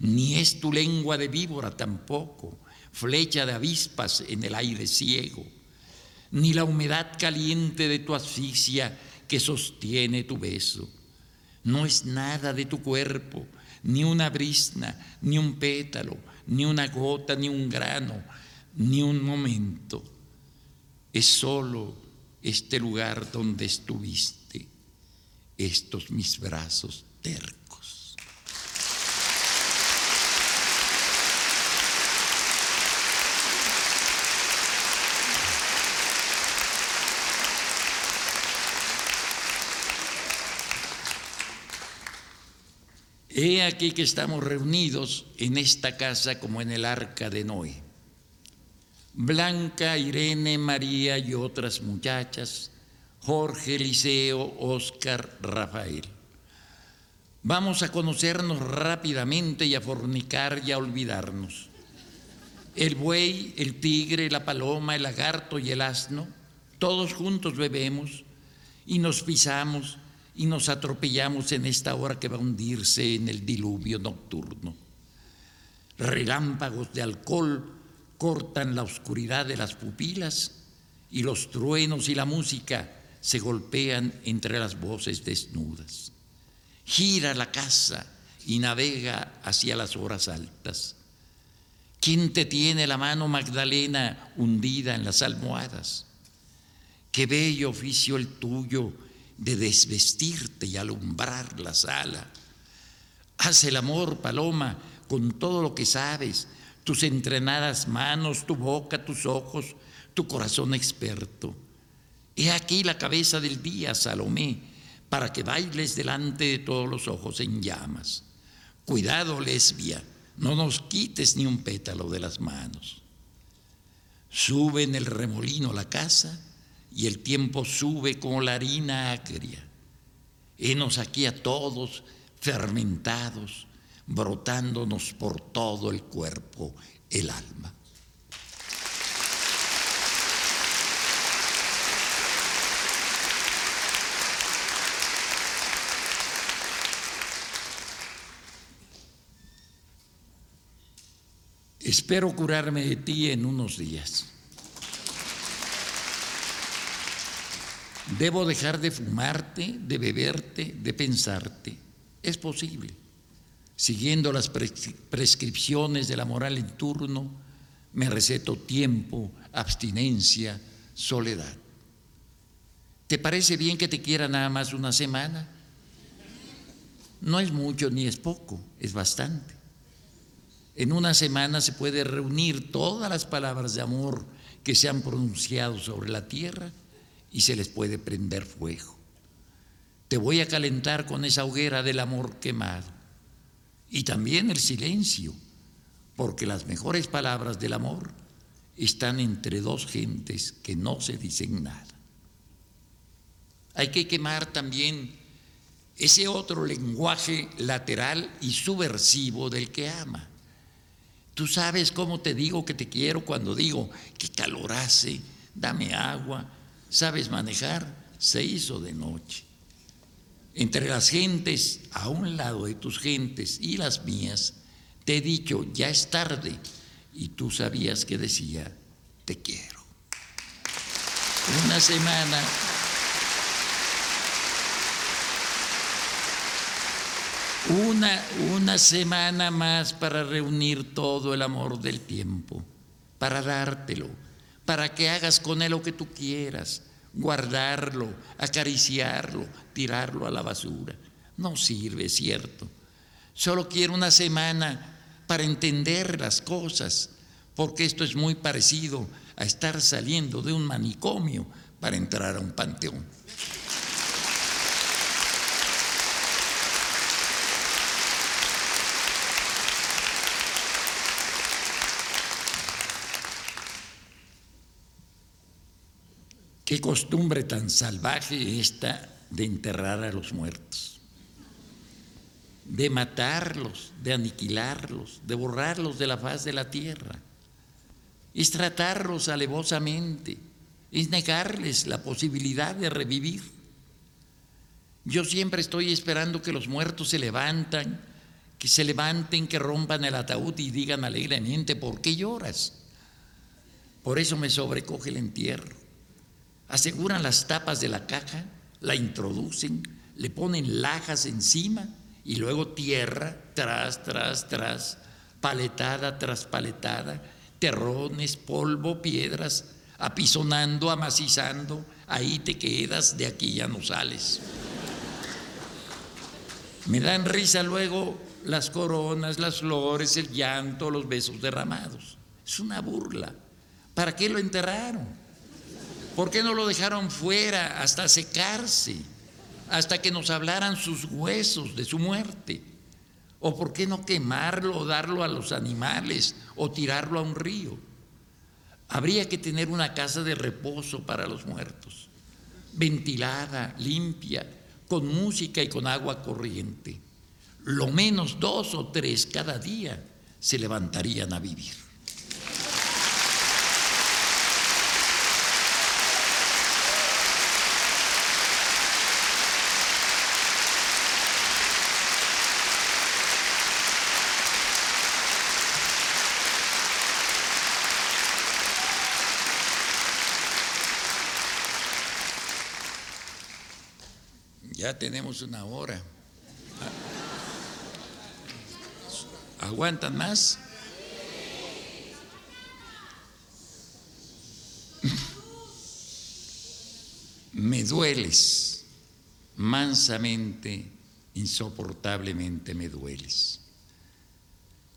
Ni es tu lengua de víbora tampoco, flecha de avispas en el aire ciego, ni la humedad caliente de tu asfixia, que sostiene tu beso. No es nada de tu cuerpo, ni una brisna, ni un pétalo, ni una gota, ni un grano, ni un momento. Es solo este lugar donde estuviste, estos mis brazos tercos. He aquí que estamos reunidos en esta casa como en el arca de Noé. Blanca, Irene, María y otras muchachas, Jorge, Eliseo, Oscar, Rafael. Vamos a conocernos rápidamente y a fornicar y a olvidarnos. El buey, el tigre, la paloma, el lagarto y el asno, todos juntos bebemos y nos pisamos y nos atropellamos en esta hora que va a hundirse en el diluvio nocturno. Relámpagos de alcohol cortan la oscuridad de las pupilas y los truenos y la música se golpean entre las voces desnudas. Gira la casa y navega hacia las horas altas. ¿Quién te tiene la mano, Magdalena, hundida en las almohadas? Qué bello oficio el tuyo de desvestirte y alumbrar la sala. Haz el amor, paloma, con todo lo que sabes, tus entrenadas manos, tu boca, tus ojos, tu corazón experto. He aquí la cabeza del día, Salomé, para que bailes delante de todos los ojos en llamas. Cuidado, lesbia, no nos quites ni un pétalo de las manos. Sube en el remolino la casa y el tiempo sube como la harina agria. Henos aquí a todos fermentados, brotándonos por todo el cuerpo, el alma. Espero curarme de ti en unos días. Debo dejar de fumarte, de beberte, de pensarte. Es posible. Siguiendo las prescripciones de la moral en turno, me receto tiempo, abstinencia, soledad. ¿Te parece bien que te quiera nada más una semana? No es mucho ni es poco, es bastante. En una semana se puede reunir todas las palabras de amor que se han pronunciado sobre la tierra y se les puede prender fuego. Te voy a calentar con esa hoguera del amor quemado. Y también el silencio, porque las mejores palabras del amor están entre dos gentes que no se dicen nada. Hay que quemar también ese otro lenguaje lateral y subversivo del que ama Tú sabes cómo te digo que te quiero cuando digo que calor hace, dame agua, sabes manejar, se hizo de noche. Entre las gentes, a un lado de tus gentes y las mías, te he dicho, ya es tarde, y tú sabías que decía, te quiero. Una semana Una, una semana más para reunir todo el amor del tiempo, para dártelo, para que hagas con él lo que tú quieras, guardarlo, acariciarlo, tirarlo a la basura. No sirve, cierto. Solo quiero una semana para entender las cosas, porque esto es muy parecido a estar saliendo de un manicomio para entrar a un panteón. Qué costumbre tan salvaje esta de enterrar a los muertos, de matarlos, de aniquilarlos, de borrarlos de la faz de la tierra. Es tratarlos alevosamente, es negarles la posibilidad de revivir. Yo siempre estoy esperando que los muertos se levantan, que se levanten, que rompan el ataúd y digan alegremente, ¿por qué lloras? Por eso me sobrecoge el entierro aseguran las tapas de la caja, la introducen, le ponen lajas encima y luego tierra tras, tras, tras, paletada tras paletada, terrones, polvo, piedras, apisonando, amacizando, ahí te quedas, de aquí ya no sales. Me dan risa luego las coronas, las flores, el llanto, los besos derramados. Es una burla. ¿Para qué lo enterraron? ¿Por qué no lo dejaron fuera hasta secarse, hasta que nos hablaran sus huesos de su muerte? ¿O por qué no quemarlo o darlo a los animales o tirarlo a un río? Habría que tener una casa de reposo para los muertos, ventilada, limpia, con música y con agua corriente. Lo menos dos o tres cada día se levantarían a vivir. Ya tenemos una hora. ¿Aguantan más? Me dueles, mansamente, insoportablemente me dueles.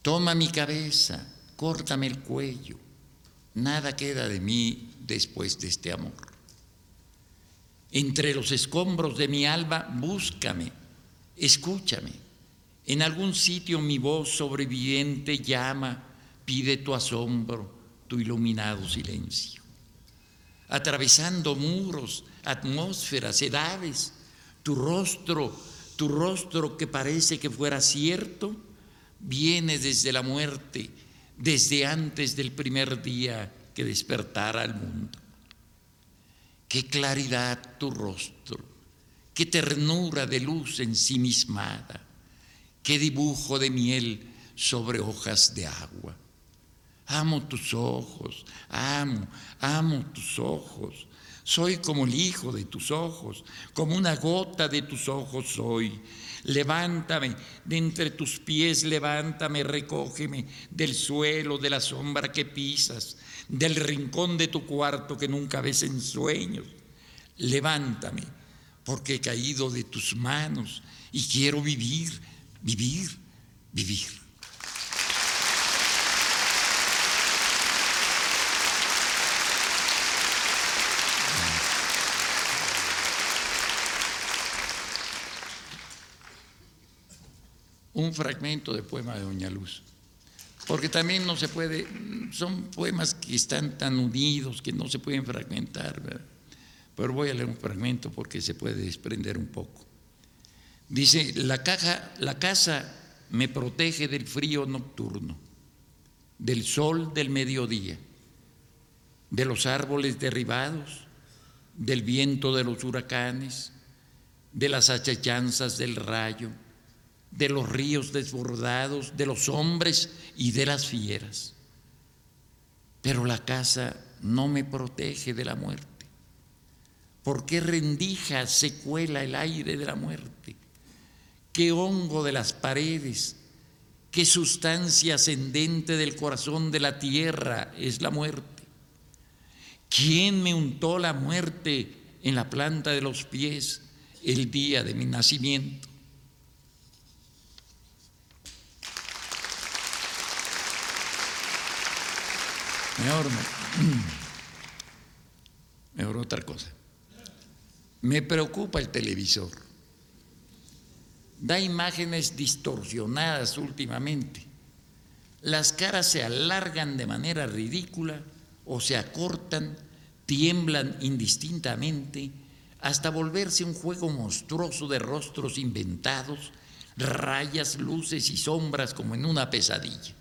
Toma mi cabeza, córtame el cuello, nada queda de mí después de este amor. Entre los escombros de mi alba, búscame, escúchame. En algún sitio mi voz sobreviviente llama, pide tu asombro, tu iluminado silencio. Atravesando muros, atmósferas, edades, tu rostro, tu rostro que parece que fuera cierto, viene desde la muerte, desde antes del primer día que despertara al mundo. Qué claridad tu rostro, qué ternura de luz ensimismada, qué dibujo de miel sobre hojas de agua. Amo tus ojos, amo, amo tus ojos. Soy como el hijo de tus ojos, como una gota de tus ojos soy. Levántame de entre tus pies, levántame, recógeme del suelo, de la sombra que pisas, del rincón de tu cuarto que nunca ves en sueños. Levántame, porque he caído de tus manos y quiero vivir, vivir, vivir. un fragmento de poema de Doña Luz. Porque también no se puede, son poemas que están tan unidos que no se pueden fragmentar, Pero voy a leer un fragmento porque se puede desprender un poco. Dice, la, caja, la casa me protege del frío nocturno, del sol del mediodía, de los árboles derribados, del viento de los huracanes, de las achachanzas del rayo de los ríos desbordados, de los hombres y de las fieras. Pero la casa no me protege de la muerte. ¿Por qué rendija se cuela el aire de la muerte? ¿Qué hongo de las paredes? ¿Qué sustancia ascendente del corazón de la tierra es la muerte? ¿Quién me untó la muerte en la planta de los pies el día de mi nacimiento? Mejor, mejor otra cosa. Me preocupa el televisor. Da imágenes distorsionadas últimamente. Las caras se alargan de manera ridícula o se acortan, tiemblan indistintamente hasta volverse un juego monstruoso de rostros inventados, rayas, luces y sombras como en una pesadilla.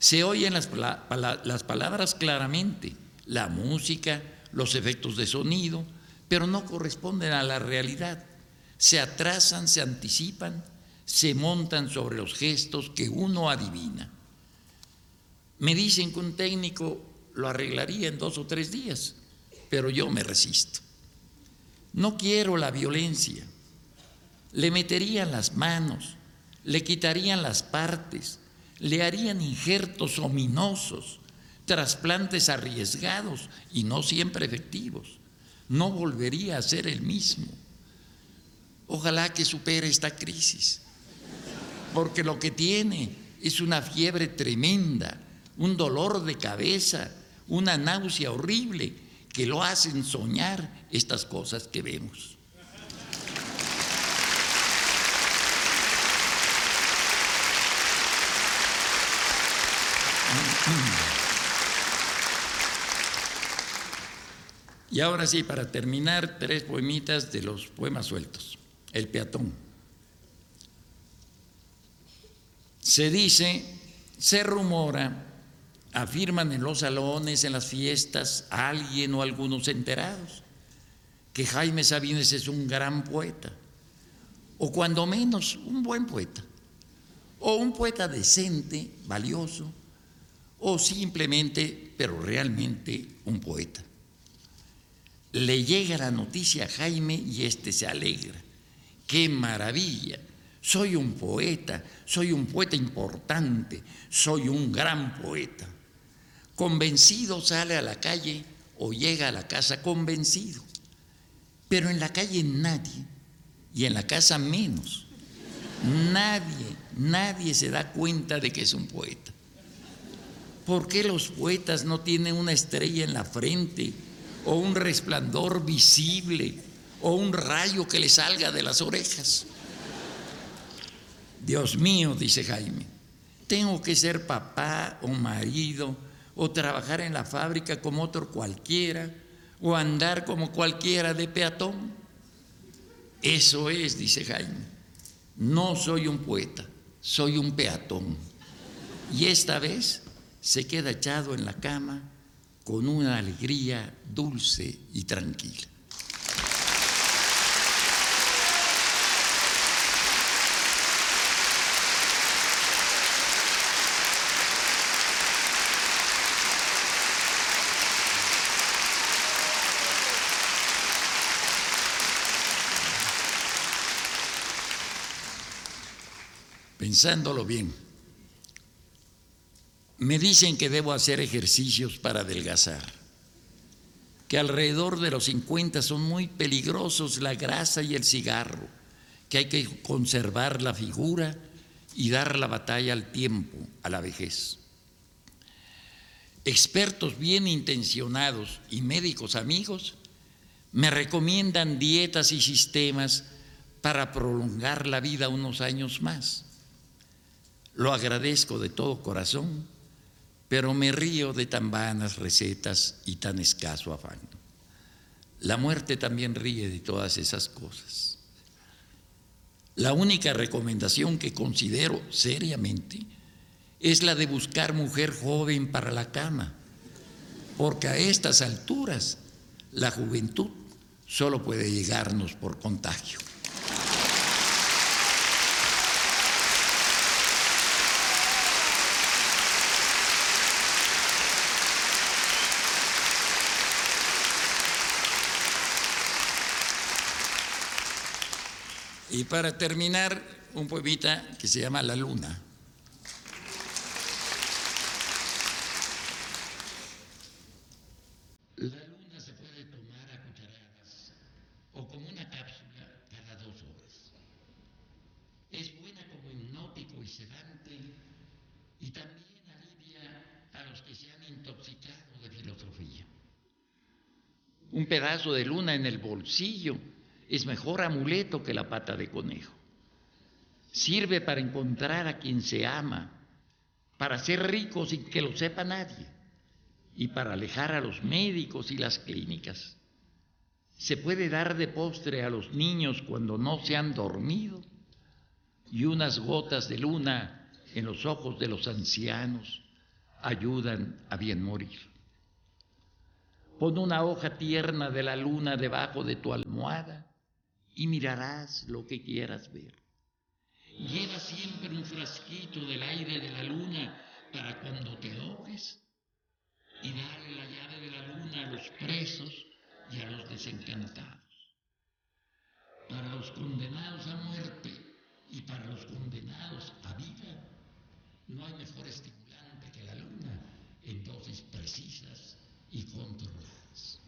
Se oyen las, palabras claramente, la música, los efectos de sonido, pero no corresponden a la realidad. Se atrasan, se anticipan, se montan sobre los gestos que uno adivina. Me dicen que un técnico lo arreglaría en dos o tres días, pero yo me resisto. No quiero la violencia. Le meterían las manos, le quitarían las partes, le harían injertos ominosos, trasplantes arriesgados y no siempre efectivos. No volvería a ser el mismo. Ojalá que supere esta crisis, porque lo que tiene es una fiebre tremenda, un dolor de cabeza, una náusea horrible que lo hacen soñar estas cosas que vemos. Y ahora sí, para terminar, tres poemitas de los poemas sueltos. El peatón. Se dice, se rumora, afirman en los salones, en las fiestas, alguien o algunos enterados, que Jaime Sabines es un gran poeta, o cuando menos un buen poeta, o un poeta decente, valioso, o simplemente, pero realmente, un poeta. Le llega la noticia a Jaime y éste se alegra. ¡Qué maravilla! Soy un poeta, soy un poeta importante, soy un gran poeta. Convencido sale a la calle o llega a la casa convencido. Pero en la calle nadie y en la casa menos. Nadie, nadie se da cuenta de que es un poeta. ¿Por qué los poetas no tienen una estrella en la frente o un resplandor visible o un rayo que le salga de las orejas? Dios mío, dice Jaime, tengo que ser papá o marido o trabajar en la fábrica como otro cualquiera, o andar como cualquiera de peatón. Eso es, dice Jaime. No soy un poeta, soy un peatón. Y esta vez se queda echado en la cama con una alegría dulce y tranquila. pensándolo bien, me dicen que debo hacer ejercicios para adelgazar, que alrededor de los 50 son muy peligrosos la grasa y el cigarro, que hay que conservar la figura y dar la batalla al tiempo, a la vejez. Expertos bien intencionados y médicos amigos me recomiendan dietas y sistemas para prolongar la vida unos años más. Lo agradezco de todo corazón, pero me río de tan vanas recetas y tan escaso afán. La muerte también ríe de todas esas cosas. La única recomendación que considero seriamente es la de buscar mujer joven para la cama, porque a estas alturas la juventud solo puede llegarnos por contagio. Y para terminar, un poemita que se llama La Luna. La luna se puede tomar a cucharadas o como una cápsula cada dos horas. Es buena como hipnótico y sedante y también alivia a los que se han intoxicado de filosofía. Un pedazo de luna en el bolsillo es mejor amuleto que la pata de conejo. Sirve para encontrar a quien se ama, para ser rico sin que lo sepa nadie y para alejar a los médicos y las clínicas. Se puede dar de postre a los niños cuando no se han dormido y unas gotas de luna en los ojos de los ancianos ayudan a bien morir. Pon una hoja tierna de la luna debajo de tu almohada y mirarás lo que quieras ver. Lleva siempre un frasquito del aire de la luna para cuando te ahogues y dale la llave de la luna a los presos y a los desencantados. Para los condenados a muerte y para los condenados a vida, no hay mejor estimulante que la luna en dosis precisas y controladas.